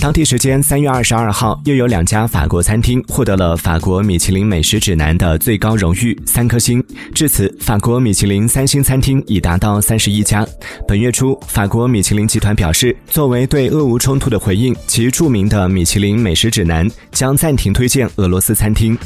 当地时间三月二十二号，又有两家法国餐厅获得了法国米其林美食指南的最高荣誉三颗星。至此，法国米其林三星餐厅已达到三十一家。本月初，法国米其林集团表示，作为对俄乌冲突的回应，其著名的米其林美食指南将暂停推荐俄罗斯餐厅。